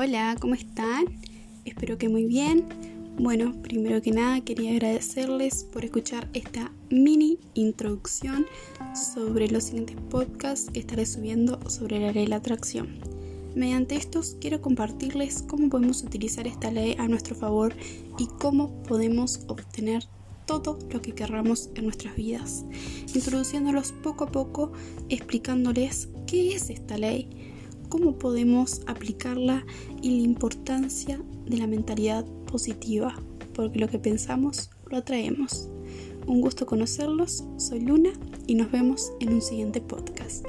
Hola, ¿cómo están? Espero que muy bien. Bueno, primero que nada quería agradecerles por escuchar esta mini introducción sobre los siguientes podcasts que estaré subiendo sobre la ley de la atracción. Mediante estos quiero compartirles cómo podemos utilizar esta ley a nuestro favor y cómo podemos obtener todo lo que querramos en nuestras vidas, introduciéndolos poco a poco, explicándoles qué es esta ley, cómo podemos aplicarla y la importancia de la mentalidad positiva, porque lo que pensamos lo atraemos. Un gusto conocerlos, soy Luna y nos vemos en un siguiente podcast.